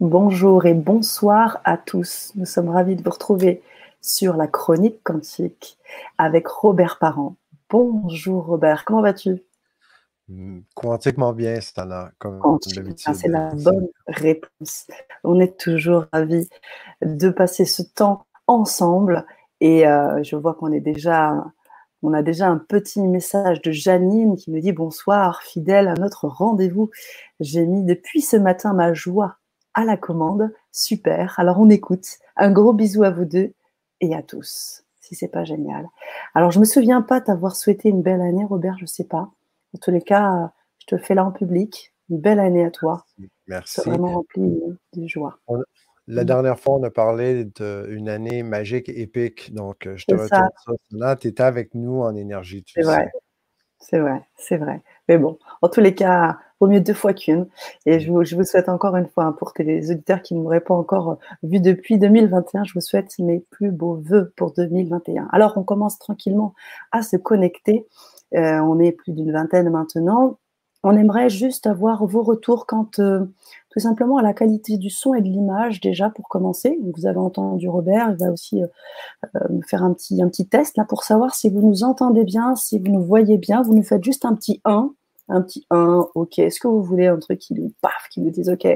Bonjour et bonsoir à tous. Nous sommes ravis de vous retrouver sur la chronique quantique avec Robert Parent. Bonjour Robert, comment vas-tu? Quantiquement bien, Stana, comme d'habitude. C'est la bonne réponse. On est toujours ravis de passer ce temps ensemble et euh, je vois qu'on est déjà, on a déjà un petit message de Janine qui me dit bonsoir, fidèle à notre rendez-vous. J'ai mis depuis ce matin ma joie à la commande. Super. Alors on écoute. Un gros bisou à vous deux et à tous. Si c'est pas génial. Alors je me souviens pas t'avoir souhaité une belle année, Robert. Je sais pas. En tous les cas, je te fais là en public. Une belle année à toi. Merci. vraiment rempli de joie. La dernière fois, on a parlé d'une année magique, épique. Donc, je te retourne ça. Là, tu étais avec nous en énergie. C'est vrai. C'est vrai, c'est vrai. Mais bon, en tous les cas, au mieux deux fois qu'une. Et je vous, je vous, souhaite encore une fois, hein, pour les auditeurs qui ne m'auraient pas encore euh, vu depuis 2021, je vous souhaite mes plus beaux voeux pour 2021. Alors, on commence tranquillement à se connecter. Euh, on est plus d'une vingtaine maintenant. On aimerait juste avoir vos retours quant euh, tout simplement à la qualité du son et de l'image déjà pour commencer. Vous avez entendu Robert, il va aussi euh, faire un petit, un petit test là pour savoir si vous nous entendez bien, si vous nous voyez bien. Vous nous faites juste un petit 1 un petit 1, ok, est-ce que vous voulez un truc qui nous paf, qui nous dise ok,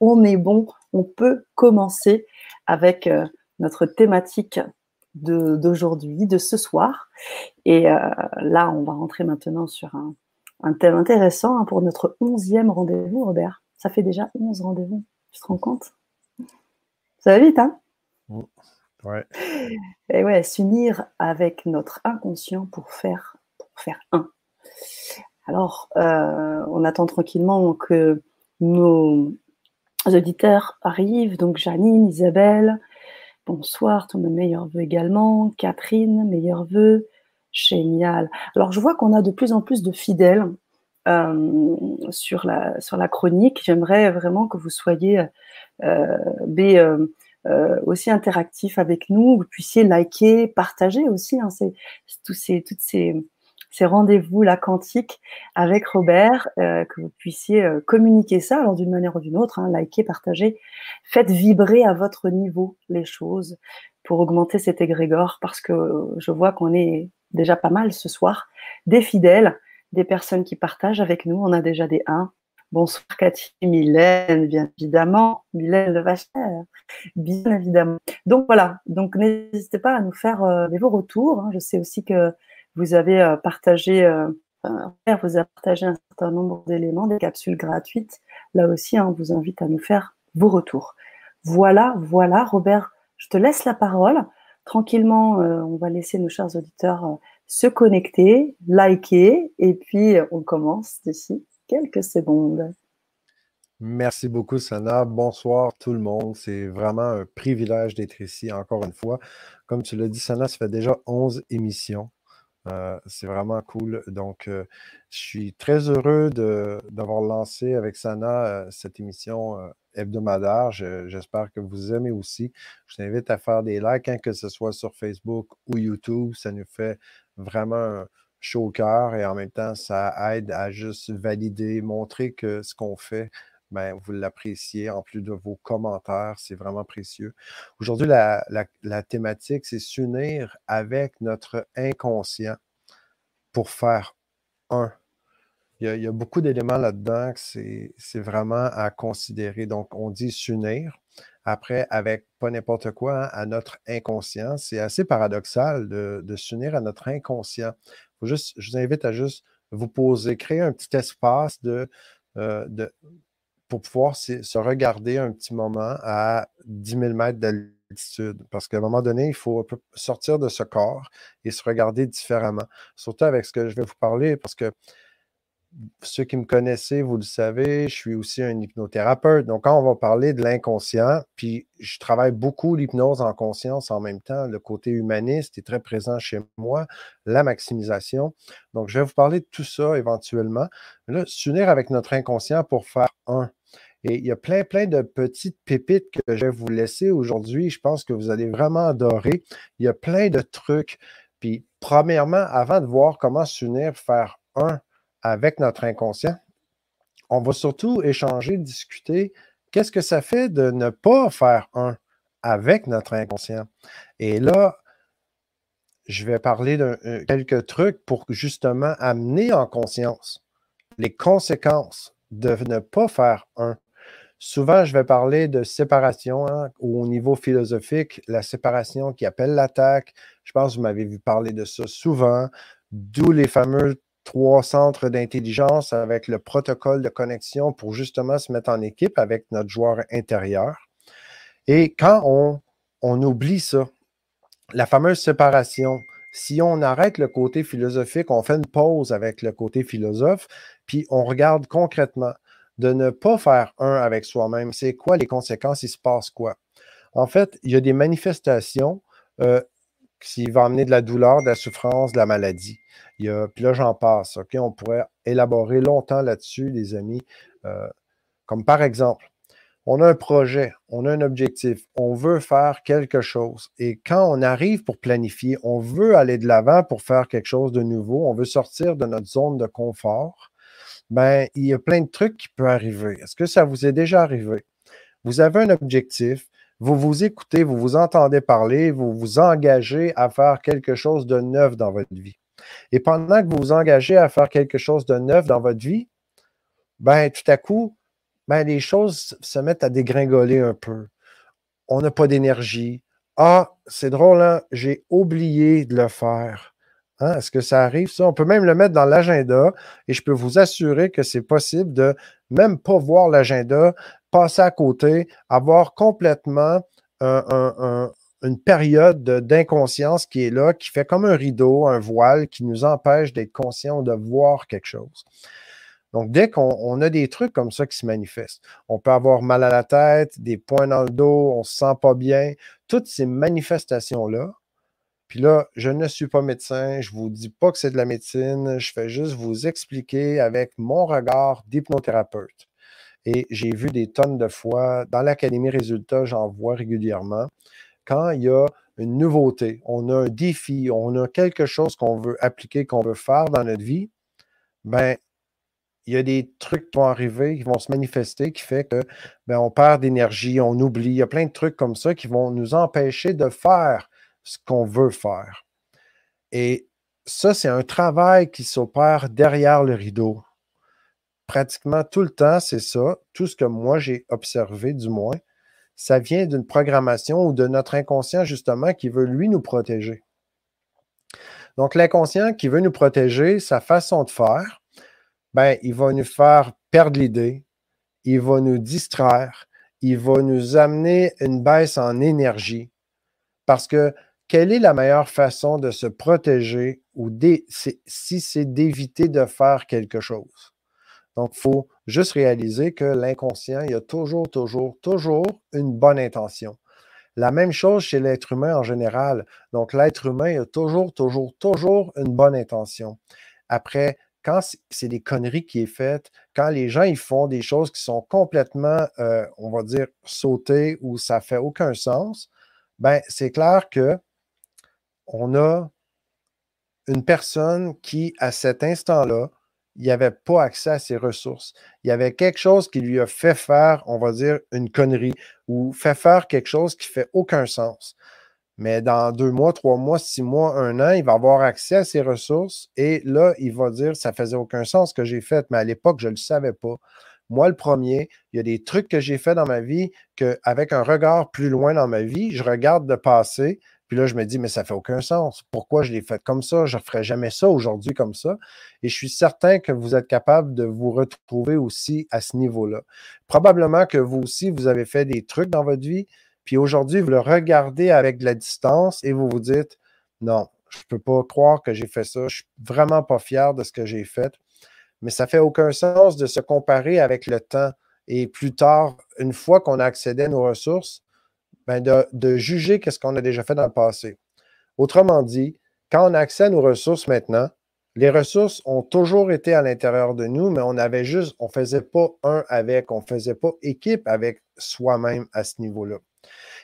on est bon, on peut commencer avec euh, notre thématique d'aujourd'hui, de, ce soir. Et euh, là, on va rentrer maintenant sur un, un thème intéressant hein, pour notre onzième rendez-vous, Robert. Ça fait déjà 11 rendez-vous, tu te rends compte? Ça va vite, hein? Mmh. Ouais. Et ouais, s'unir avec notre inconscient pour faire, pour faire un. Alors, euh, on attend tranquillement que nos auditeurs arrivent. Donc, Janine, Isabelle, bonsoir, tous mes meilleurs voeux également. Catherine, meilleurs voeux. Génial. Alors, je vois qu'on a de plus en plus de fidèles euh, sur, la, chronique. J'aimerais vraiment que vous soyez euh, aussi interactifs avec nous. Vous puissiez liker, partager aussi hein, toutes ces ces rendez-vous la quantique avec Robert, euh, que vous puissiez euh, communiquer ça, alors d'une manière ou d'une autre, hein, liker, partager, faites vibrer à votre niveau les choses pour augmenter cet égrégore, parce que je vois qu'on est déjà pas mal ce soir, des fidèles, des personnes qui partagent avec nous, on a déjà des 1. Bonsoir Cathy, Mylène, bien évidemment, Mylène Le Vacher, bien évidemment. Donc voilà, donc n'hésitez pas à nous faire euh, vos retours. Hein. Je sais aussi que vous avez euh, partagé, euh, vous a partagé un certain nombre d'éléments, des capsules gratuites. Là aussi, hein, on vous invite à nous faire vos retours. Voilà, voilà, Robert, je te laisse la parole. Tranquillement, euh, on va laisser nos chers auditeurs se connecter, liker, et puis on commence d'ici quelques secondes. Merci beaucoup, Sana. Bonsoir tout le monde. C'est vraiment un privilège d'être ici encore une fois. Comme tu l'as dit, Sana, ça fait déjà 11 émissions. Euh, c'est vraiment cool. Donc, euh, je suis très heureux d'avoir lancé avec Sana euh, cette émission hebdomadaire. J'espère que vous aimez aussi. Je vous invite à faire des likes, hein, que ce soit sur Facebook ou YouTube. Ça nous fait vraiment chaud au cœur et en même temps, ça aide à juste valider, montrer que ce qu'on fait, ben, vous l'appréciez en plus de vos commentaires. C'est vraiment précieux. Aujourd'hui, la, thématique, c'est s'unir avec notre inconscient pour faire un. Il y a, beaucoup d'éléments là-dedans que c'est vraiment à considérer. Donc, on dit s'unir. Après, avec pas n'importe quoi, hein, à notre inconscient. C'est assez paradoxal de, s'unir à notre inconscient. Faut juste, je vous invite à juste vous poser, créer un petit espace de, euh, de pour pouvoir se regarder un petit moment à 10 000 mètres d'altitude. Parce qu'à un moment donné, il faut sortir de ce corps et se regarder différemment. Surtout avec ce que je vais vous parler, parce que ceux qui me connaissez, vous le savez, je suis aussi un hypnothérapeute. Donc, quand on va parler de l'inconscient, puis je travaille beaucoup l'hypnose en conscience en même temps, le côté humaniste est très présent chez moi, la maximisation. Donc, je vais vous parler de tout ça éventuellement. Là, s'unir avec notre inconscient pour faire un. Et il y a plein, plein de petites pépites que je vais vous laisser aujourd'hui. Je pense que vous allez vraiment adorer. Il y a plein de trucs. Puis, premièrement, avant de voir comment s'unir, faire un avec notre inconscient, on va surtout échanger, discuter qu'est-ce que ça fait de ne pas faire un avec notre inconscient? Et là, je vais parler de euh, quelques trucs pour justement amener en conscience les conséquences de ne pas faire un. Souvent, je vais parler de séparation hein, au niveau philosophique, la séparation qui appelle l'attaque. Je pense que vous m'avez vu parler de ça souvent, d'où les fameux trois centres d'intelligence avec le protocole de connexion pour justement se mettre en équipe avec notre joueur intérieur. Et quand on, on oublie ça, la fameuse séparation, si on arrête le côté philosophique, on fait une pause avec le côté philosophe, puis on regarde concrètement de ne pas faire un avec soi-même, c'est quoi les conséquences, il se passe quoi? En fait, il y a des manifestations euh, qui vont amener de la douleur, de la souffrance, de la maladie. Il puis là, j'en passe. OK? On pourrait élaborer longtemps là-dessus, les amis. Euh, comme par exemple, on a un projet, on a un objectif, on veut faire quelque chose. Et quand on arrive pour planifier, on veut aller de l'avant pour faire quelque chose de nouveau, on veut sortir de notre zone de confort, ben, il y a plein de trucs qui peuvent arriver. Est-ce que ça vous est déjà arrivé? Vous avez un objectif, vous vous écoutez, vous vous entendez parler, vous vous engagez à faire quelque chose de neuf dans votre vie. Et pendant que vous vous engagez à faire quelque chose de neuf dans votre vie, ben, tout à coup, ben, les choses se mettent à dégringoler un peu. On n'a pas d'énergie. Ah, c'est drôle, hein? j'ai oublié de le faire. Hein? Est-ce que ça arrive, ça? On peut même le mettre dans l'agenda et je peux vous assurer que c'est possible de même pas voir l'agenda, passer à côté, avoir complètement une période d'inconscience qui est là, qui fait comme un rideau, un voile, qui nous empêche d'être conscient de voir quelque chose. Donc, dès qu'on a des trucs comme ça qui se manifestent, on peut avoir mal à la tête, des points dans le dos, on ne se sent pas bien, toutes ces manifestations-là. Puis là, je ne suis pas médecin, je ne vous dis pas que c'est de la médecine, je fais juste vous expliquer avec mon regard d'hypnothérapeute. Et j'ai vu des tonnes de fois dans l'Académie Résultats, j'en vois régulièrement. Quand il y a une nouveauté, on a un défi, on a quelque chose qu'on veut appliquer, qu'on veut faire dans notre vie, ben il y a des trucs qui vont arriver, qui vont se manifester, qui fait que ben, on perd d'énergie, on oublie. Il y a plein de trucs comme ça qui vont nous empêcher de faire ce qu'on veut faire. Et ça, c'est un travail qui s'opère derrière le rideau. Pratiquement tout le temps, c'est ça. Tout ce que moi j'ai observé, du moins, ça vient d'une programmation ou de notre inconscient, justement, qui veut lui nous protéger. Donc, l'inconscient qui veut nous protéger, sa façon de faire, ben, il va nous faire perdre l'idée, il va nous distraire, il va nous amener une baisse en énergie. Parce que quelle est la meilleure façon de se protéger ou si c'est d'éviter de faire quelque chose? Donc, il faut juste réaliser que l'inconscient, il y a toujours, toujours, toujours une bonne intention. La même chose chez l'être humain en général. Donc, l'être humain il a toujours, toujours, toujours une bonne intention. Après, quand c'est des conneries qui est faites, quand les gens ils font des choses qui sont complètement, euh, on va dire, sautées ou ça fait aucun sens, ben c'est clair que on a une personne qui, à cet instant-là, il n'avait pas accès à ses ressources. Il y avait quelque chose qui lui a fait faire, on va dire, une connerie ou fait faire quelque chose qui fait aucun sens. Mais dans deux mois, trois mois, six mois, un an, il va avoir accès à ses ressources et là, il va dire ça faisait aucun sens ce que j'ai fait, mais à l'époque, je ne le savais pas. Moi, le premier, il y a des trucs que j'ai fait dans ma vie qu'avec un regard plus loin dans ma vie, je regarde de passer, puis là, je me dis, mais ça fait aucun sens. Pourquoi je l'ai fait comme ça? Je ne ferai jamais ça aujourd'hui comme ça. Et je suis certain que vous êtes capable de vous retrouver aussi à ce niveau-là. Probablement que vous aussi, vous avez fait des trucs dans votre vie puis aujourd'hui, vous le regardez avec de la distance et vous vous dites, non, je ne peux pas croire que j'ai fait ça. Je ne suis vraiment pas fier de ce que j'ai fait. Mais ça ne fait aucun sens de se comparer avec le temps. Et plus tard, une fois qu'on a accédé à nos ressources, ben de, juger qu'est-ce qu'on a déjà fait dans le passé. Autrement dit, quand on a accès à nos ressources maintenant, les ressources ont toujours été à l'intérieur de nous, mais on avait juste, on ne faisait pas un avec, on ne faisait pas équipe avec soi-même à ce niveau-là.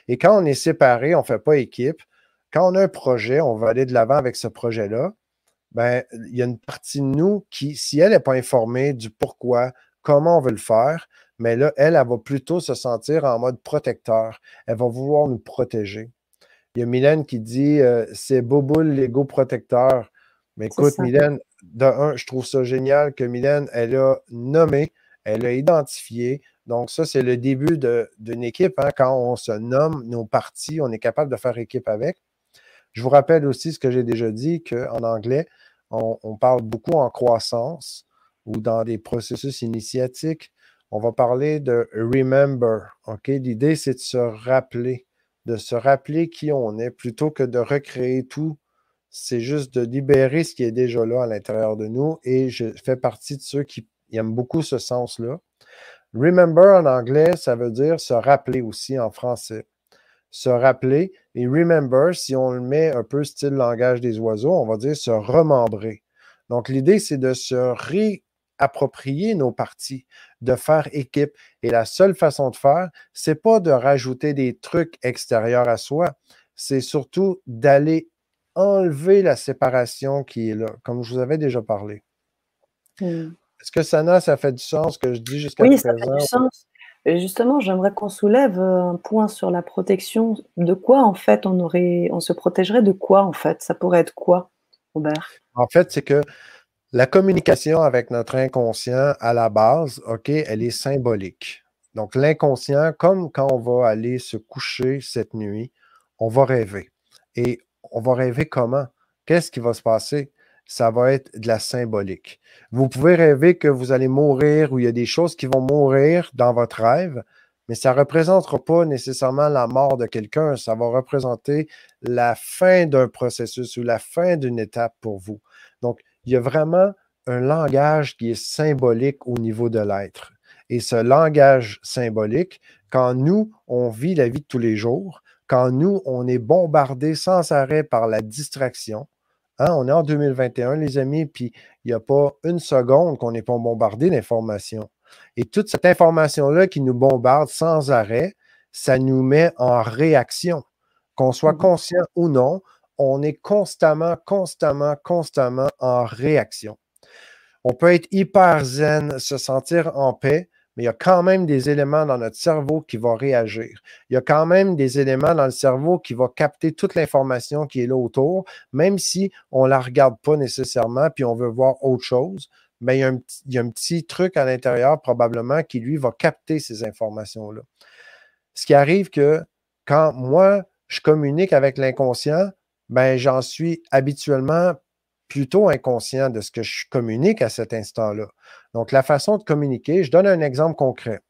Et quand on est séparé, on ne fait pas équipe. Quand on a un projet, on va aller de l'avant avec ce projet-là. Ben, il y a une partie de nous qui, si elle n'est pas informée du pourquoi, comment on veut le faire, Mais là, elle, elle va plutôt se sentir en mode protecteur. Elle va vouloir nous protéger. Il y a Mylène qui dit euh, c'est Boboul, l'ego protecteur. Mais écoute, Mylène, de un, je trouve ça génial que Mylène, elle a nommé, elle a identifié. Donc, ça, c'est le début d'une équipe. Hein. Quand on se nomme nos parties, on est capable de faire équipe avec. Je vous rappelle aussi ce que j'ai déjà dit, qu'en anglais, on, parle beaucoup en croissance ou dans des processus initiatiques. On va parler de remember. L'idée, c'est de se rappeler, de se rappeler qui on est plutôt que de recréer tout. C'est juste de libérer ce qui est déjà là à l'intérieur de nous. Et je fais partie de ceux qui aiment beaucoup ce sens-là. Remember en anglais, ça veut dire se rappeler aussi en français. Se rappeler. Et remember, si on le met un peu style langage des oiseaux, on va dire se remembrer. Donc, l'idée, c'est de se réapproprier nos parties, de faire équipe. Et la seule façon de faire, c'est pas de rajouter des trucs extérieurs à soi, c'est surtout d'aller enlever la séparation qui est là, comme je vous avais déjà parlé. Est-ce que Sana, ça fait du sens que je dis jusqu'à présent? Oui, ça fait du sens. Et justement, j'aimerais qu'on soulève un point sur la protection. De quoi, en fait, on aurait, on se protégerait de quoi, en fait? Ça pourrait être quoi, Robert? En fait, c'est que la communication avec notre inconscient, à la base, OK, elle est symbolique. Donc, l'inconscient, comme quand on va aller se coucher cette nuit, on va rêver. Et on va rêver comment? Qu'est-ce qui va se passer? Ça va être de la symbolique. Vous pouvez rêver que vous allez mourir ou il y a des choses qui vont mourir dans votre rêve, mais ça ne représentera pas nécessairement la mort de quelqu'un. Ça va représenter la fin d'un processus ou la fin d'une étape pour vous. Donc, il y a vraiment un langage qui est symbolique au niveau de l'être. Et ce langage symbolique, quand nous, on vit la vie de tous les jours, quand nous, on est bombardé sans arrêt par la distraction, hein, on est en 2021, les amis, puis il n'y a pas une seconde qu'on n'est pas bombardé d'informations. Et toute cette information-là qui nous bombarde sans arrêt, ça nous met en réaction. Qu'on soit mmh conscient ou non, on est constamment, constamment, constamment en réaction. On peut être hyper zen, se sentir en paix, mais il y a quand même des éléments dans notre cerveau qui vont réagir. Il y a quand même des éléments dans le cerveau qui vont capter toute l'information qui est là autour, même si on ne la regarde pas nécessairement, puis on veut voir autre chose. Mais il y a un, il y a un petit truc à l'intérieur probablement qui, lui, va capter ces informations-là. Ce qui arrive que quand moi, je communique avec l'inconscient, ben, j'en suis habituellement plutôt inconscient de ce que je communique à cet instant-là. Donc, la façon de communiquer, je donne un exemple concret.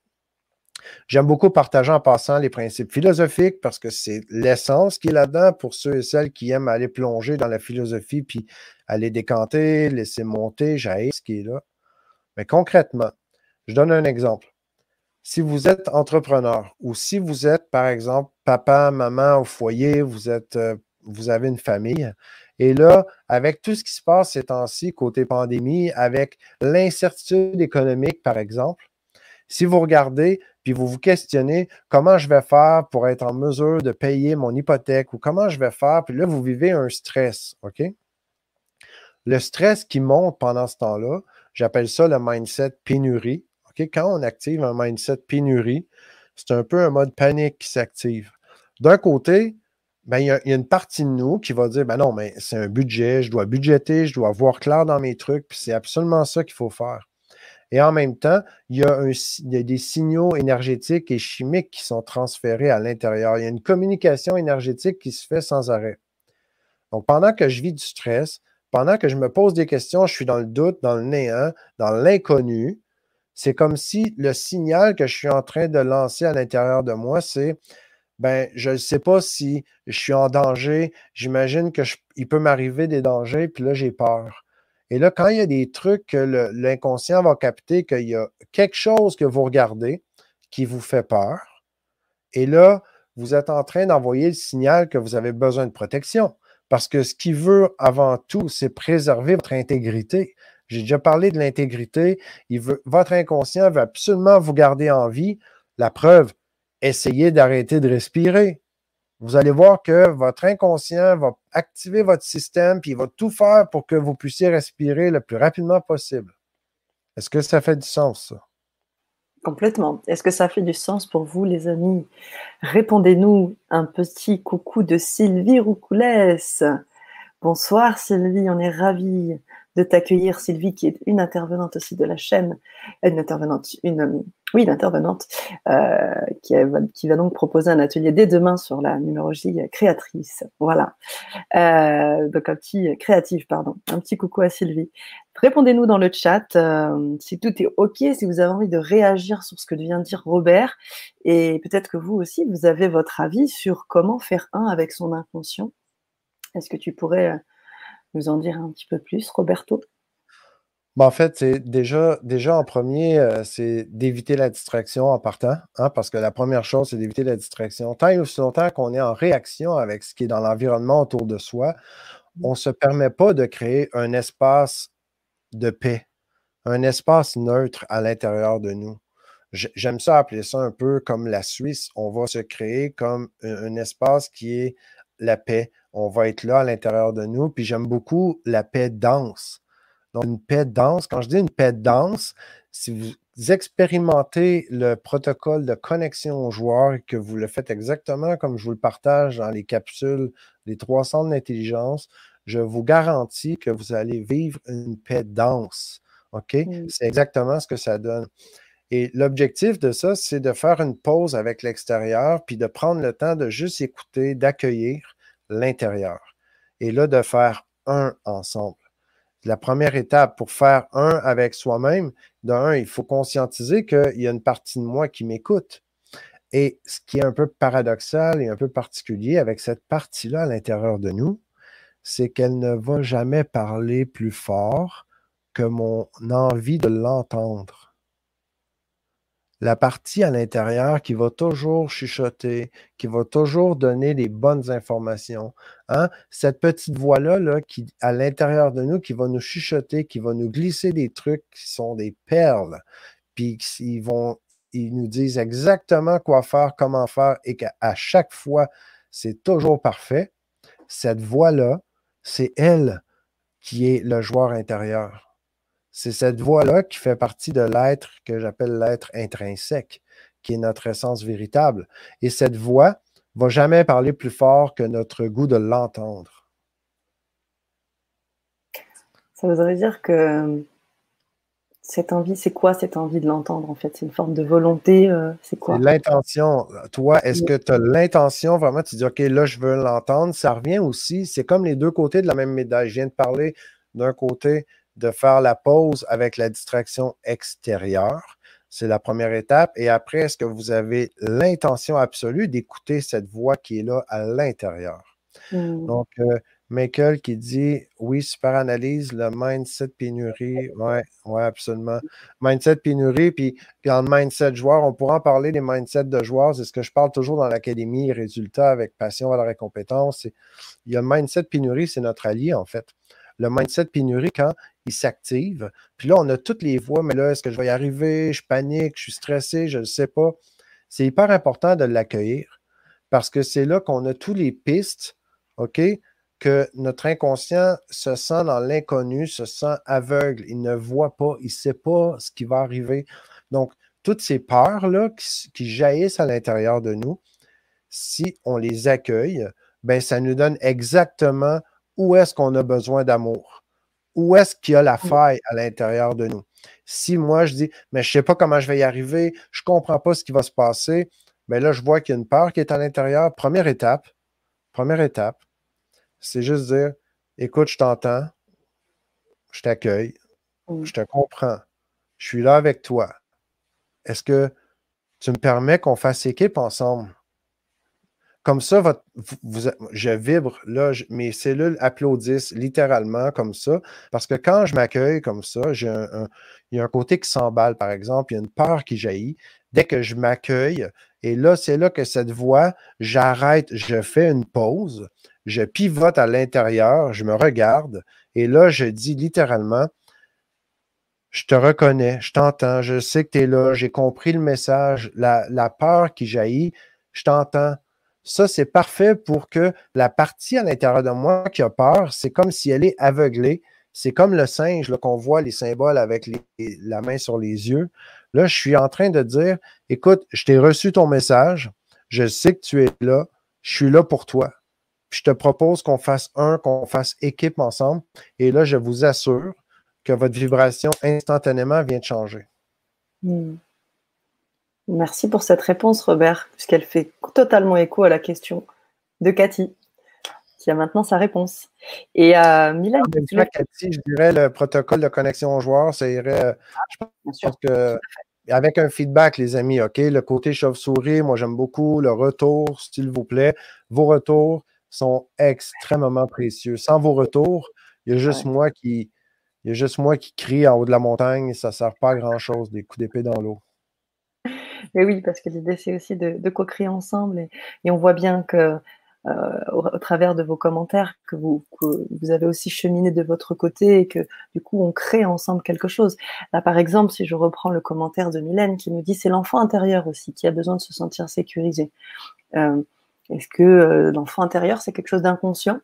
J'aime beaucoup partager en passant les principes philosophiques parce que c'est l'essence qui est là-dedans pour ceux et celles qui aiment aller plonger dans la philosophie puis aller décanter, laisser monter, j'aille ce qui est là. Mais concrètement, je donne un exemple. Si vous êtes entrepreneur ou si vous êtes, par exemple, papa, maman au foyer, vous êtes euh, vous avez une famille. Et là, avec tout ce qui se passe ces temps-ci, côté pandémie, avec l'incertitude économique, par exemple, si vous regardez, puis vous vous questionnez comment je vais faire pour être en mesure de payer mon hypothèque ou comment je vais faire, puis là, vous vivez un stress, OK? Le stress qui monte pendant ce temps-là, j'appelle ça le mindset pénurie. Quand on active un mindset pénurie, c'est un peu un mode panique qui s'active. D'un côté, ben, il, y a, une partie de nous qui va dire ben non, mais c'est un budget, je dois budgéter, je dois voir clair dans mes trucs, puis c'est absolument ça qu'il faut faire. Et en même temps, il y, a il y, a des signaux énergétiques et chimiques qui sont transférés à l'intérieur. Il y a une communication énergétique qui se fait sans arrêt. Donc, pendant que je vis du stress, pendant que je me pose des questions, je suis dans le doute, dans le néant, dans l'inconnu, c'est comme si le signal que je suis en train de lancer à l'intérieur de moi, c'est ben, je ne sais pas si je suis en danger. J'imagine qu'il peut m'arriver des dangers, puis là, j'ai peur. Et là, quand il y a des trucs que l'inconscient va capter qu'il y a quelque chose que vous regardez qui vous fait peur, et là, vous êtes en train d'envoyer le signal que vous avez besoin de protection. Parce que ce qu'il veut avant tout, c'est préserver votre intégrité. J'ai déjà parlé de l'intégrité. votre inconscient veut absolument vous garder en vie. La preuve, essayez d'arrêter de respirer. Vous allez voir que votre inconscient va activer votre système, puis il va tout faire pour que vous puissiez respirer le plus rapidement possible. Est-ce que ça fait du sens, ça? Complètement. Est-ce que ça fait du sens pour vous, les amis? Répondez-nous un petit coucou de Sylvie Roucoulès. Bonsoir Sylvie, on est ravis de t'accueillir, Sylvie, qui est une intervenante aussi de la chaîne, une intervenante, une, oui, une intervenante, euh, qui, qui, va donc proposer un atelier dès demain sur la numérologie créatrice. Voilà. Euh, donc un petit créatif, pardon. Un petit coucou à Sylvie. Répondez-nous dans le chat euh, si tout est OK, si vous avez envie de réagir sur ce que vient de dire Robert, et peut-être que vous aussi, vous avez votre avis sur comment faire un avec son inconscient. Est-ce que tu pourrais nous en dire un petit peu plus, Roberto? Ben, en fait, c'est déjà, déjà en premier, euh, c'est d'éviter la distraction en partant, hein, parce que la première chose, c'est d'éviter la distraction. Tant et aussi longtemps qu'on est en réaction avec ce qui est dans l'environnement autour de soi, on ne se permet pas de créer un espace de paix, un espace neutre à l'intérieur de nous. J'aime ça appeler ça un peu comme la Suisse. On va se créer comme un espace qui est la paix. On va être là à l'intérieur de nous. Puis j'aime beaucoup la paix dense. Donc, une paix dense, quand je dis une paix dense, si vous expérimentez le protocole de connexion aux joueurs et que vous le faites exactement comme je vous le partage dans les capsules des trois centres d'intelligence, je vous garantis que vous allez vivre une paix dense. OK? C'est exactement ce que ça donne. Et l'objectif de ça, c'est de faire une pause avec l'extérieur, puis de prendre le temps de juste écouter, d'accueillir l'intérieur. Et là, de faire un ensemble. La première étape pour faire un avec soi-même, d'un, il faut conscientiser qu'il y a une partie de moi qui m'écoute. Et ce qui est un peu paradoxal et un peu particulier avec cette partie-là à l'intérieur de nous, c'est qu'elle ne va jamais parler plus fort que mon envie de l'entendre la partie à l'intérieur qui va toujours chuchoter, qui va toujours donner les bonnes informations. Hein? Cette petite voix-là, à l'intérieur de nous, qui va nous chuchoter, qui va nous glisser des trucs qui sont des perles, puis ils vont, ils nous disent exactement quoi faire, comment faire, et qu'à chaque fois, c'est toujours parfait. Cette voix-là, c'est elle qui est le joueur intérieur. C'est cette voix-là qui fait partie de l'être que j'appelle l'être intrinsèque, qui est notre essence véritable. Et cette voix va jamais parler plus fort que notre goût de l'entendre. Ça voudrait dire que cette envie, c'est quoi cette envie de l'entendre en fait? C'est une forme de volonté, euh, c'est quoi? L'intention. Toi, est-ce que tu as l'intention vraiment, tu dis, OK, là, je veux l'entendre? Ça revient aussi, c'est comme les deux côtés de la même médaille. Je viens de parler d'un côté de faire la pause avec la distraction extérieure. C'est la première étape. Et après, est-ce que vous avez l'intention absolue d'écouter cette voix qui est là à l'intérieur? Mmh. Donc, euh, Michael qui dit oui, super analyse, le mindset pénurie. Oui, ouais, absolument. Mindset pénurie, puis, puis en mindset joueur, on pourra en parler des mindsets de joueurs. C'est ce que je parle toujours dans l'académie, résultats avec passion, valeur et compétence. Il y a le mindset pénurie, c'est notre allié, en fait. Le mindset pénurie, quand il s'active. Puis là, on a toutes les voix, mais là, est-ce que je vais y arriver? Je panique, je suis stressé, je ne sais pas. C'est hyper important de l'accueillir parce que c'est là qu'on a toutes les pistes, OK? Que notre inconscient se sent dans l'inconnu, se sent aveugle, il ne voit pas, il ne sait pas ce qui va arriver. Donc, toutes ces peurs-là qui, qui, jaillissent à l'intérieur de nous, si on les accueille, ben, ça nous donne exactement où est-ce qu'on a besoin d'amour où est-ce qu'il y a la mmh. faille à l'intérieur de nous? Si moi, je dis, mais je ne sais pas comment je vais y arriver, je ne comprends pas ce qui va se passer, mais là, je vois qu'il y a une peur qui est à l'intérieur. Première étape, première étape, c'est juste dire, écoute, je t'entends, je t'accueille, je te comprends, je suis là avec toi. Est-ce que tu me permets qu'on fasse équipe ensemble? Comme ça, je vibre, là, mes cellules applaudissent littéralement comme ça, parce que quand je m'accueille comme ça, il y a un côté qui s'emballe, par exemple, il y a une peur qui jaillit. Dès que je m'accueille, et là, c'est là que cette voix, j'arrête, je fais une pause, je pivote à l'intérieur, je me regarde, et là, je dis littéralement, je te reconnais, je t'entends, je sais que tu es là, j'ai compris le message, la, la peur qui jaillit, je t'entends, ça, c'est parfait pour que la partie à l'intérieur de moi qui a peur, c'est comme si elle est aveuglée. C'est comme le singe qu'on voit les symboles avec la main sur les yeux. Là, je suis en train de dire, écoute, je t'ai reçu ton message, je sais que tu es là, je suis là pour toi. je te propose qu'on fasse un, qu'on fasse équipe ensemble. Et là, je vous assure que votre vibration instantanément vient de changer. Hmm. Merci pour cette réponse, Robert, puisqu'elle fait totalement écho à la question de Cathy, qui a maintenant sa réponse. Et à euh, Milan. Ah, Cathy, je dirais le protocole de connexion aux joueurs, ça irait. Euh, je pense que avec un feedback, les amis, OK? Le côté chauve-souris, moi j'aime beaucoup. Le retour, s'il vous plaît. Vos retours sont extrêmement précieux. Sans vos retours, il y a juste moi qui. Il y a juste moi qui crie en haut de la montagne, ça ne sert pas à grand-chose, des coups d'épée dans l'eau. Mais oui, parce que l'idée, c'est aussi de, co-créer ensemble. Et, on voit bien que euh, au, travers de vos commentaires que vous, avez aussi cheminé de votre côté et que du coup on crée ensemble quelque chose. Là par exemple, si je reprends le commentaire de Mylène qui nous dit c'est l'enfant intérieur aussi qui a besoin de se sentir sécurisé. Euh, est-ce que euh, l'enfant intérieur c'est quelque chose d'inconscient,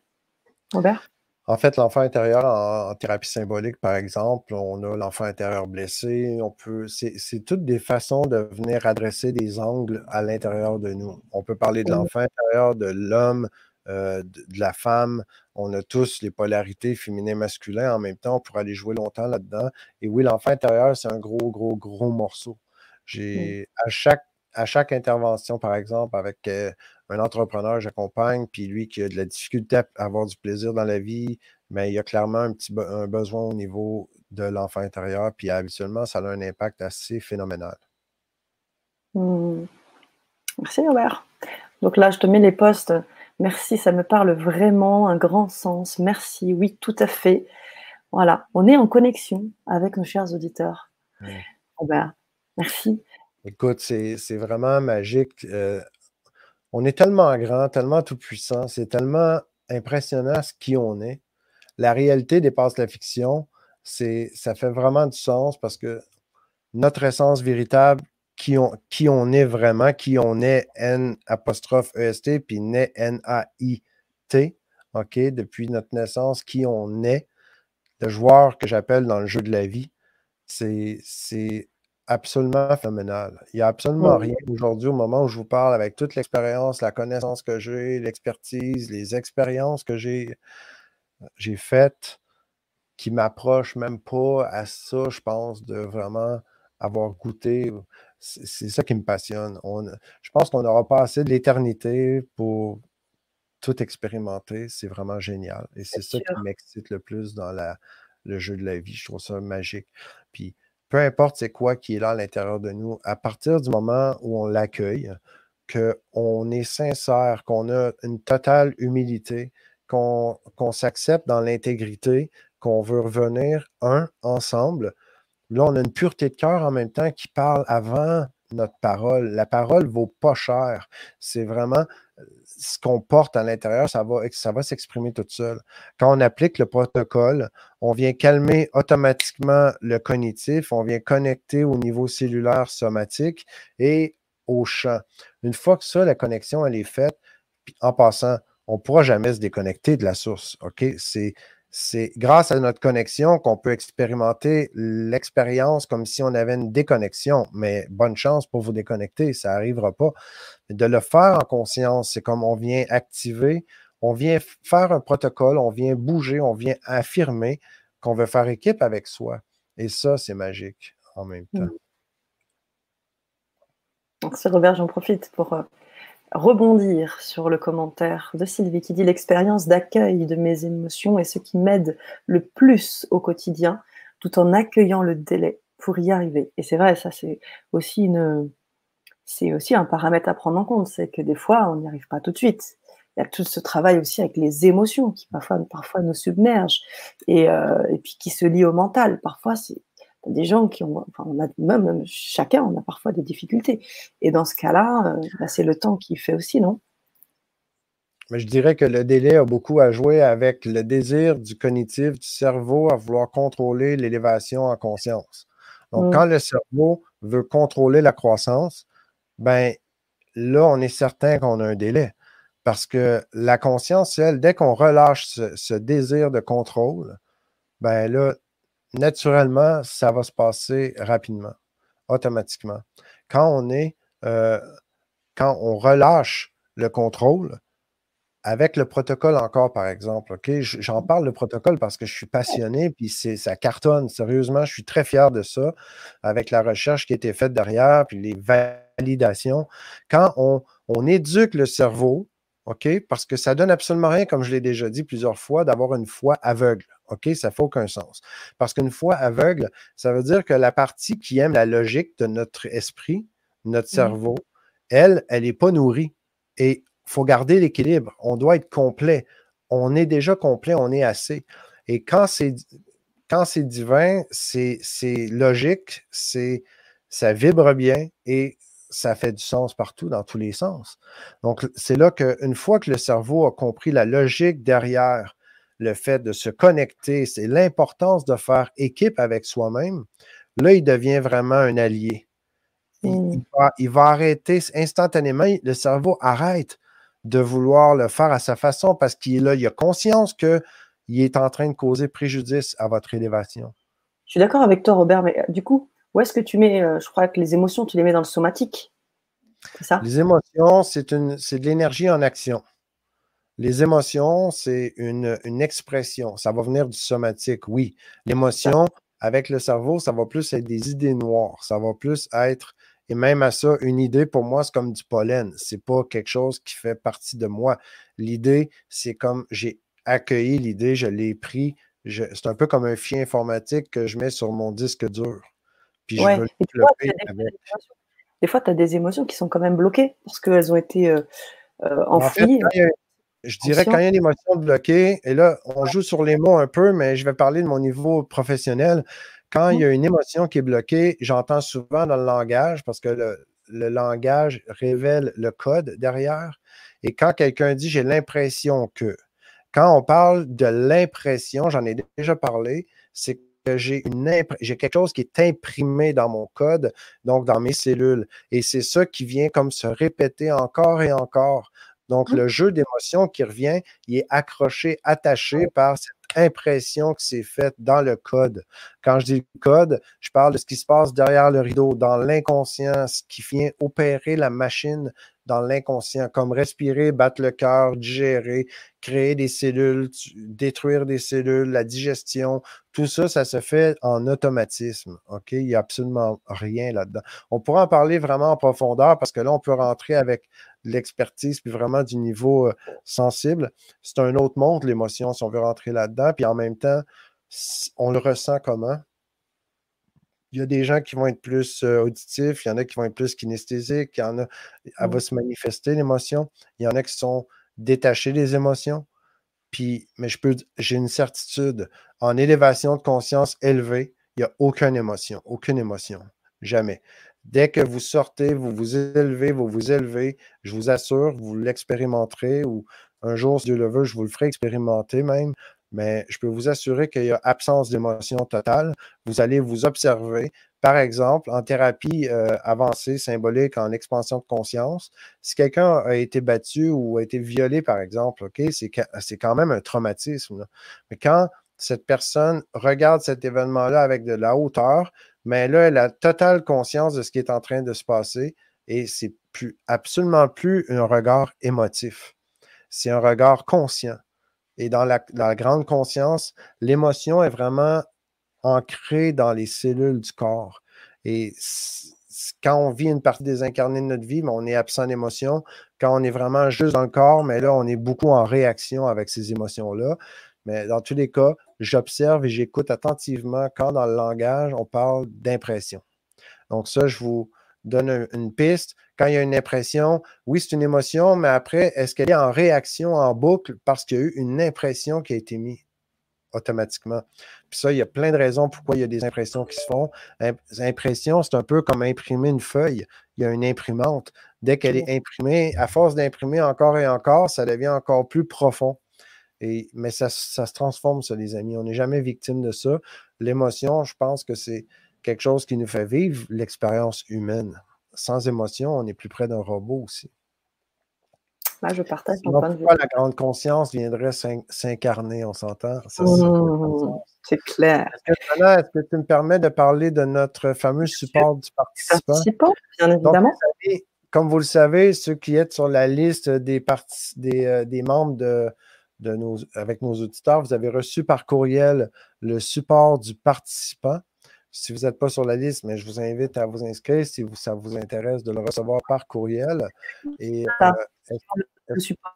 Robert? En fait, l'enfant intérieur en, thérapie symbolique, par exemple, on a l'enfant intérieur blessé. On peut, c'est, toutes des façons de venir adresser des angles à l'intérieur de nous. On peut parler de l'enfant intérieur, de l'homme, euh, de, la femme. On a tous les polarités féminin-masculin en même temps. On pourrait aller jouer longtemps là-dedans. Et oui, l'enfant intérieur, c'est un gros, gros, gros morceau. J'ai à chaque à chaque intervention, par exemple, avec euh, un entrepreneur, j'accompagne, puis lui qui a de la difficulté à avoir du plaisir dans la vie, mais il y a clairement un petit un besoin au niveau de l'enfant intérieur, puis habituellement, ça a un impact assez phénoménal. Mmh. Merci Robert. Donc là, je te mets les postes. Merci, ça me parle vraiment, un grand sens. Merci, oui, tout à fait. Voilà, on est en connexion avec nos chers auditeurs. Robert, merci. Écoute, c'est vraiment magique. Euh, on est tellement grand, tellement tout-puissant, c'est tellement impressionnant ce qui on est. La réalité dépasse la fiction. Ça fait vraiment du sens parce que notre essence véritable, qui on, est vraiment, qui on est, N apostrophe EST, puis naît N-A-I-T, OK, depuis notre naissance, qui on est, le joueur que j'appelle dans le jeu de la vie, c'est absolument phénoménal. Il n'y a absolument rien aujourd'hui au moment où je vous parle avec toute l'expérience, la connaissance que j'ai, l'expertise, les expériences que j'ai, j'ai faites qui m'approchent même pas à ça, je pense, de vraiment avoir goûté. C'est ça qui me passionne. je pense qu'on n'aura pas assez de l'éternité pour tout expérimenter. C'est vraiment génial. Et c'est ça qui m'excite le plus dans la, le jeu de la vie. Je trouve ça magique. Puis peu importe c'est quoi qui est là à l'intérieur de nous, à partir du moment où on l'accueille, qu'on est sincère, qu'on a une totale humilité, qu'on s'accepte dans l'intégrité, qu'on veut revenir un ensemble, là, on a une pureté de cœur en même temps qui parle avant notre parole. La parole vaut pas cher. C'est vraiment ce qu'on porte à l'intérieur, ça va, s'exprimer tout seul. Quand on applique le protocole, on vient calmer automatiquement le cognitif, on vient connecter au niveau cellulaire somatique et au champ. Une fois que ça, la connexion, elle est faite, en passant, on ne pourra jamais se déconnecter de la source. C'est c'est grâce à notre connexion qu'on peut expérimenter l'expérience comme si on avait une déconnexion. Mais bonne chance pour vous déconnecter, ça n'arrivera pas. De le faire en conscience, c'est comme on vient activer, on vient faire un protocole, on vient bouger, on vient affirmer qu'on veut faire équipe avec soi. Et ça, c'est magique en même temps. Merci Robert, j'en profite pour euh, rebondir sur le commentaire de Sylvie qui dit l'expérience d'accueil de mes émotions est ce qui m'aide le plus au quotidien, tout en accueillant le délai pour y arriver. Et c'est vrai, ça c'est aussi une, c'est aussi un paramètre à prendre en compte, c'est que des fois on n'y arrive pas tout de suite. Il y a tout ce travail aussi avec les émotions qui parfois, parfois nous submergent et, euh, et puis qui se lient au mental. Parfois c'est des gens qui ont, enfin, on a même, chacun, on a parfois des difficultés. Et dans ce cas-là, euh, bah, c'est le temps qui fait aussi, non? Mais je dirais que le délai a beaucoup à jouer avec le désir du cognitif, du cerveau à vouloir contrôler l'élévation en conscience. Donc, mm. quand le cerveau veut contrôler la croissance, ben là, on est certain qu'on a un délai. Parce que la conscience, elle, dès qu'on relâche ce, ce, désir de contrôle, ben là, naturellement, ça va se passer rapidement. automatiquement. Quand on est, euh, quand on relâche le contrôle, avec le protocole encore, par exemple? J'en parle le protocole parce que je suis passionné, puis ça cartonne. Sérieusement, je suis très fier de ça, avec la recherche qui a été faite derrière, puis les validations. Quand on, on éduque le cerveau, OK? Parce que ça donne absolument rien, comme je l'ai déjà dit plusieurs fois, d'avoir une foi aveugle. OK? Ça ne fait aucun sens. Parce qu'une foi aveugle, ça veut dire que la partie qui aime la logique de notre esprit, notre mmh cerveau, elle, elle n'est pas nourrie. Et il faut garder l'équilibre. On doit être complet. On est déjà complet, on est assez. Et quand c'est quand c'est divin, c'est logique, c'est ça vibre bien et ça fait du sens partout, dans tous les sens. Donc, c'est là qu'une fois que le cerveau a compris la logique derrière le fait de se connecter, c'est l'importance de faire équipe avec soi-même, là, il devient vraiment un allié. Il, mmh. va, il, va, arrêter instantanément, le cerveau arrête de vouloir le faire à sa façon parce qu'il est là, il a conscience qu'il est en train de causer préjudice à votre élévation. Je suis d'accord avec toi, Robert, mais euh, du coup, où est-ce que tu mets, euh, je crois que les émotions, tu les mets dans le somatique ça? Les émotions, c'est de l'énergie en action. Les émotions, c'est une, une, expression. Ça va venir du somatique, oui. L'émotion, avec le cerveau, ça va plus être des idées noires. Ça va plus être et même à ça, une idée, pour moi, c'est comme du pollen. C'est pas quelque chose qui fait partie de moi. L'idée, c'est comme j'ai accueilli l'idée, je l'ai pris. C'est un peu comme un fichier informatique que je mets sur mon disque dur. Puis je veux le avec. Des fois, tu as des émotions qui sont quand même bloquées parce qu'elles ont été euh, euh, enfouies. Je dirais quand il y a une émotion bloquée, et là, on joue sur les mots un peu, mais je vais parler de mon niveau professionnel. Quand il y a une émotion qui est bloquée, j'entends souvent dans le langage, parce que le, langage révèle le code derrière. Et quand quelqu'un dit j'ai l'impression que, quand on parle de l'impression, j'en ai déjà parlé, c'est que j'ai une j'ai quelque chose qui est imprimé dans mon code, donc dans mes cellules. Et c'est ça qui vient comme se répéter encore et encore. Donc, mmh. le jeu d'émotion qui revient, il est accroché, attaché par cette impression que c'est faite dans le code. Quand je dis code, je parle de ce qui se passe derrière le rideau, dans l'inconscient, ce qui vient opérer la machine dans l'inconscient, comme respirer, battre le cœur, digérer, créer des cellules, détruire des cellules, la digestion, tout ça, ça se fait en automatisme. OK? Il n'y a absolument rien là-dedans. On pourra en parler vraiment en profondeur parce que là, on peut rentrer avec l'expertise, puis vraiment du niveau euh, sensible. C'est un autre monde, l'émotion, si on veut rentrer là-dedans. Puis en même temps, on le ressent comment? Il y a des gens qui vont être plus euh, auditifs, il y en a qui vont être plus kinesthésiques, il y en a, elle va mmh. se manifester, l'émotion. Il y en a qui sont détachés des émotions. Puis, mais je peux, j'ai une certitude, en élévation de conscience élevée, il n'y a aucune émotion, aucune émotion, jamais. Dès que vous sortez, vous vous élevez, vous vous élevez, je vous assure, vous l'expérimenterez ou un jour, si Dieu le veut, je vous le ferai expérimenter même. Mais je peux vous assurer qu'il y a absence d'émotion totale. Vous allez vous observer. Par exemple, en thérapie euh, avancée, symbolique, en expansion de conscience, si quelqu'un a été battu ou a été violé, par exemple, OK, c'est quand même un traumatisme. Mais quand cette personne regarde cet événement-là avec de la hauteur, mais là, elle a totale conscience de ce qui est en train de se passer et c'est plus, absolument plus un regard émotif. C'est un regard conscient. Et dans la, grande conscience, l'émotion est vraiment ancrée dans les cellules du corps. Et quand on vit une partie désincarnée de notre vie, mais on est absent d'émotion. Quand on est vraiment juste dans le corps, mais là, on est beaucoup en réaction avec ces émotions-là. Mais dans tous les cas, j'observe et j'écoute attentivement quand dans le langage, on parle d'impression. Donc ça, je vous donne une piste. Quand il y a une impression, oui, c'est une émotion, mais après, est-ce qu'elle est en réaction en boucle parce qu'il y a eu une impression qui a été mise automatiquement? Puis ça, il y a plein de raisons pourquoi il y a des impressions qui se font. Impression, c'est un peu comme imprimer une feuille. Il y a une imprimante. Dès qu'elle est imprimée, à force d'imprimer encore et encore, ça devient encore plus profond mais ça, se transforme, ça, les amis. On n'est jamais victime de ça. L'émotion, je pense que c'est quelque chose qui nous fait vivre l'expérience humaine. Sans émotion, on est plus près d'un robot aussi. Là, je partage mon point de vue. la grande conscience viendrait s'incarner, on s'entend? Mmh, c'est clair. Est-ce que, tu me permets de parler de notre fameux support du participant? Participant, bien évidemment. comme vous le savez, ceux qui êtes sur la liste des, des, euh, des membres de, de nos, avec nos auditeurs, vous avez reçu par courriel le support du participant. Si vous n'êtes pas sur la liste, mais je vous invite à vous inscrire si ça vous intéresse de le recevoir par courriel. Et euh, le support.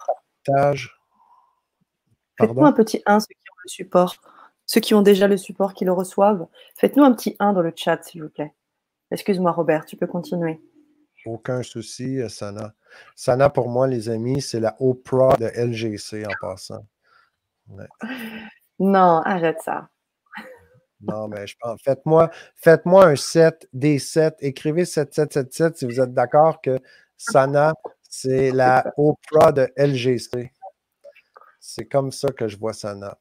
Faites-nous un petit 1, ceux qui ont le support. Ceux qui ont déjà le support, qui le reçoivent. Faites-nous un petit 1 dans le chat, s'il vous plaît. Excuse-moi, Robert, tu peux continuer. Aucun souci, Sana. Sana, pour moi, les amis, c'est la Oprah de LGC en passant. Non, arrête ça. Non, mais je pense, faites-moi faites un 7, des 7, écrivez 7777 si vous êtes d'accord que Sana, c'est la Oprah de LGC. C'est comme ça que je vois Sana.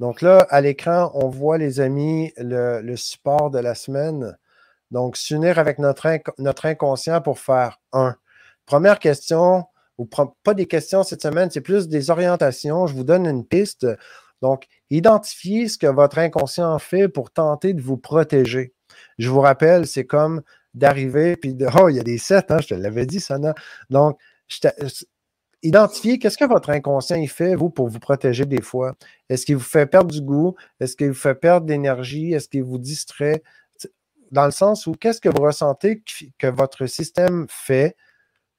Donc là, à l'écran, on voit, les amis, le, support de la semaine. Donc, s'unir avec notre, notre inconscient pour faire un. Première question, ou pas des questions cette semaine, c'est plus des orientations. Je vous donne une piste. Donc, identifiez ce que votre inconscient fait pour tenter de vous protéger. Je vous rappelle, c'est comme d'arriver, puis de, oh, il y a des sept, hein, je te l'avais dit, Sana. Donc, identifiez qu'est-ce que votre inconscient il fait, vous, pour vous protéger des fois. Est-ce qu'il vous fait perdre du goût? Est-ce qu'il vous fait perdre d'énergie? Est-ce qu'il vous distrait? Dans le sens où qu'est-ce que vous ressentez que votre système fait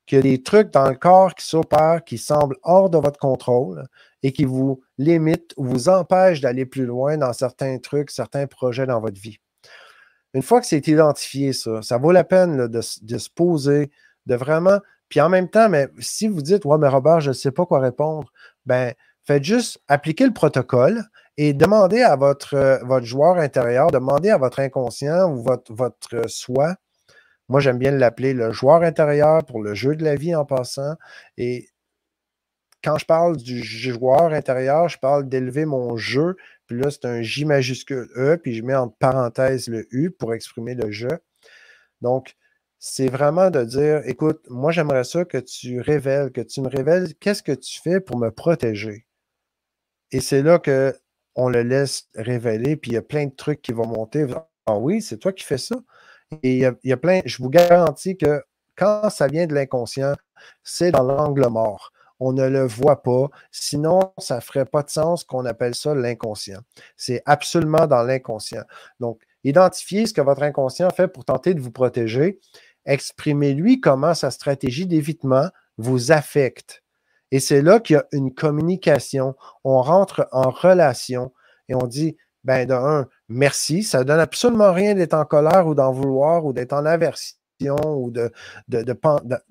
qu'il y a des trucs dans le corps qui s'opèrent, qui semblent hors de votre contrôle et qui vous limitent ou vous empêchent d'aller plus loin dans certains trucs, certains projets dans votre vie. Une fois que c'est identifié, ça, ça vaut la peine de, se poser, de vraiment. Puis en même temps, mais si vous dites, ouais, mais Robert, je ne sais pas quoi répondre, ben, faites juste appliquer le protocole et demandez à votre, votre joueur intérieur, demandez à votre inconscient ou votre soi moi, j'aime bien l'appeler le joueur intérieur pour le jeu de la vie en passant. Et quand je parle du joueur intérieur, je parle d'élever mon jeu. Puis là, c'est un J majuscule E, puis je mets en parenthèse le U pour exprimer le jeu. Donc, c'est vraiment de dire, écoute, moi, j'aimerais ça que tu révèles, que tu me révèles qu'est-ce que tu fais pour me protéger. Et c'est là qu'on le laisse révéler, puis il y a plein de trucs qui vont monter. Ah oui, c'est toi qui fais ça? Et il y, a, plein, je vous garantis que quand ça vient de l'inconscient, c'est dans l'angle mort. On ne le voit pas. Sinon, ça ne ferait pas de sens qu'on appelle ça l'inconscient. C'est absolument dans l'inconscient. Donc, identifiez ce que votre inconscient fait pour tenter de vous protéger. Exprimez-lui comment sa stratégie d'évitement vous affecte. Et c'est là qu'il y a une communication. On rentre en relation et on dit, ben de un, merci. Ça ne donne absolument rien d'être en colère ou d'en vouloir ou d'être en aversion ou de, de,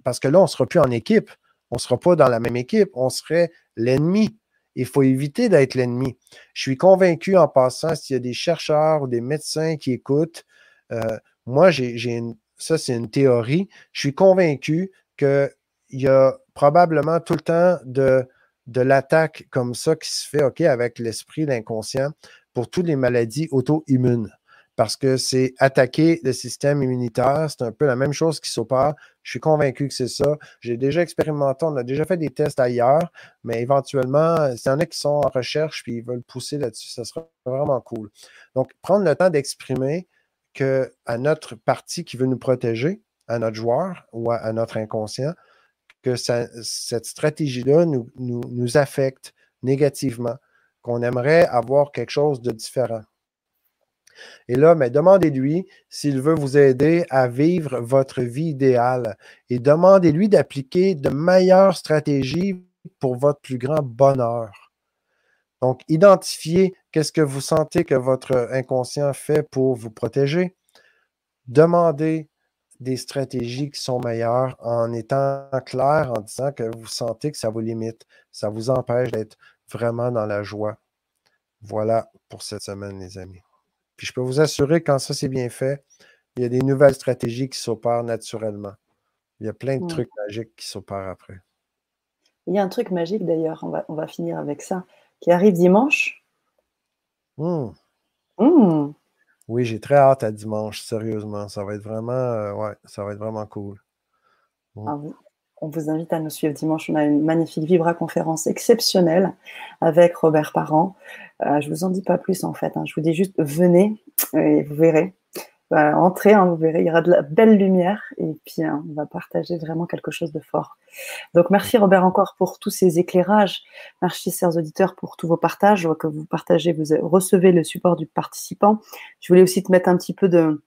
Parce que là, on ne sera plus en équipe. On ne sera pas dans la même équipe. On serait l'ennemi. Il faut éviter d'être l'ennemi. Je suis convaincu en passant, s'il y a des chercheurs ou des médecins qui écoutent, euh, moi, j'ai ça, c'est une théorie. Je suis convaincu qu'il y a probablement tout le temps de, de l'attaque comme ça qui se fait, OK, avec l'esprit, l'inconscient pour toutes les maladies auto-immunes parce que c'est attaquer le système immunitaire. C'est un peu la même chose qui s'opère. Je suis convaincu que c'est ça. J'ai déjà expérimenté, on a déjà fait des tests ailleurs, mais éventuellement, s'il y en a qui sont en recherche puis ils veulent pousser là-dessus, ça sera vraiment cool. Donc, prendre le temps d'exprimer que à notre partie qui veut nous protéger, à notre joueur ou à, notre inconscient, que cette stratégie-là nous affecte négativement qu'on aimerait avoir quelque chose de différent. Et là, mais demandez-lui s'il veut vous aider à vivre votre vie idéale et demandez-lui d'appliquer de meilleures stratégies pour votre plus grand bonheur. Donc, identifiez qu'est-ce que vous sentez que votre inconscient fait pour vous protéger. Demandez des stratégies qui sont meilleures en étant clair, en disant que vous sentez que ça vous limite, ça vous empêche d'être vraiment dans la joie. Voilà pour cette semaine, les amis. Puis je peux vous assurer, quand ça c'est bien fait, il y a des nouvelles stratégies qui s'opèrent naturellement. Il y a plein de trucs magiques qui s'opèrent après. Il y a un truc magique d'ailleurs, on va, on va finir avec ça, qui arrive dimanche. Mmh. Mmh. Oui, j'ai très hâte à dimanche, sérieusement. Ça va être vraiment, euh, ouais, ça va être vraiment cool. Mmh. Ah on vous invite à nous suivre dimanche. On a une magnifique Vibra conférence exceptionnelle avec Robert Parent. Euh, je vous en dis pas plus en fait. Hein. Je vous dis juste venez et vous verrez. Bah, entrez, hein, vous verrez, il y aura de la belle lumière et puis hein, on va partager vraiment quelque chose de fort. Donc merci Robert encore pour tous ces éclairages. Merci chers auditeurs pour tous vos partages. Je vois que vous partagez, vous recevez le support du participant. Je voulais aussi te mettre un petit peu de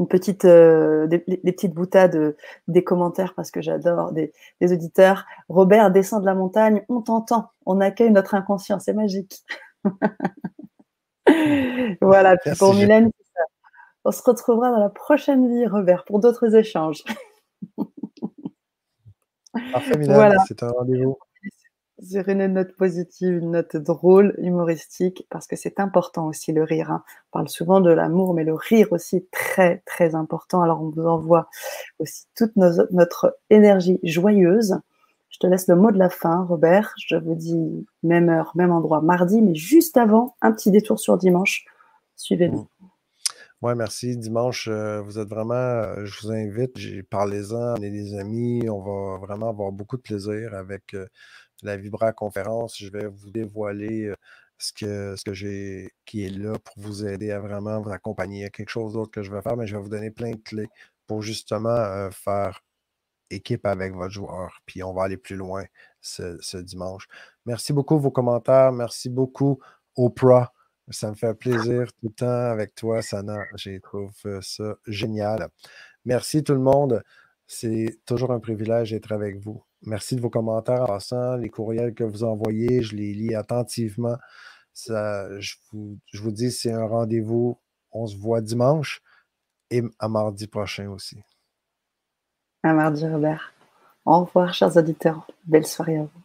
une petite, euh, des, petites boutades des commentaires parce que j'adore des, auditeurs. Robert descend de la montagne, on t'entend, on accueille notre inconscient, c'est magique. voilà, pour Mylène, on se retrouvera dans la prochaine vie, Robert, pour d'autres échanges. Parfait, Mylène, c'est un rendez-vous sur une note positive, une note drôle, humoristique, parce que c'est important aussi le rire. Hein. On parle souvent de l'amour, mais le rire aussi est très, très important. Alors on vous envoie aussi toute notre énergie joyeuse. Je te laisse le mot de la fin, Robert. Je vous dis même heure, même endroit, mardi, mais juste avant, un petit détour sur dimanche. Suivez-nous. Oui, merci. Dimanche, euh, vous êtes vraiment, euh, je vous invite, parlez-en, on est des amis, on va vraiment avoir beaucoup de plaisir avec euh, la Vibra conférence. Je vais vous dévoiler ce que, ce que j'ai qui est là pour vous aider à vraiment vous accompagner. Il y a quelque chose d'autre que je vais faire, mais je vais vous donner plein de clés pour justement faire équipe avec votre joueur. Puis on va aller plus loin ce, dimanche. Merci beaucoup vos commentaires. Merci beaucoup Oprah. Ça me fait plaisir tout le temps avec toi, Sana. J'ai trouvé ça génial. Merci tout le monde. C'est toujours un privilège d'être avec vous. Merci de vos commentaires en passant, les courriels que vous envoyez, je les lis attentivement. Ça, je, vous, je vous dis, c'est un rendez-vous. On se voit dimanche et à mardi prochain aussi. À mardi, Robert. Au revoir, chers auditeurs. Belle soirée à vous.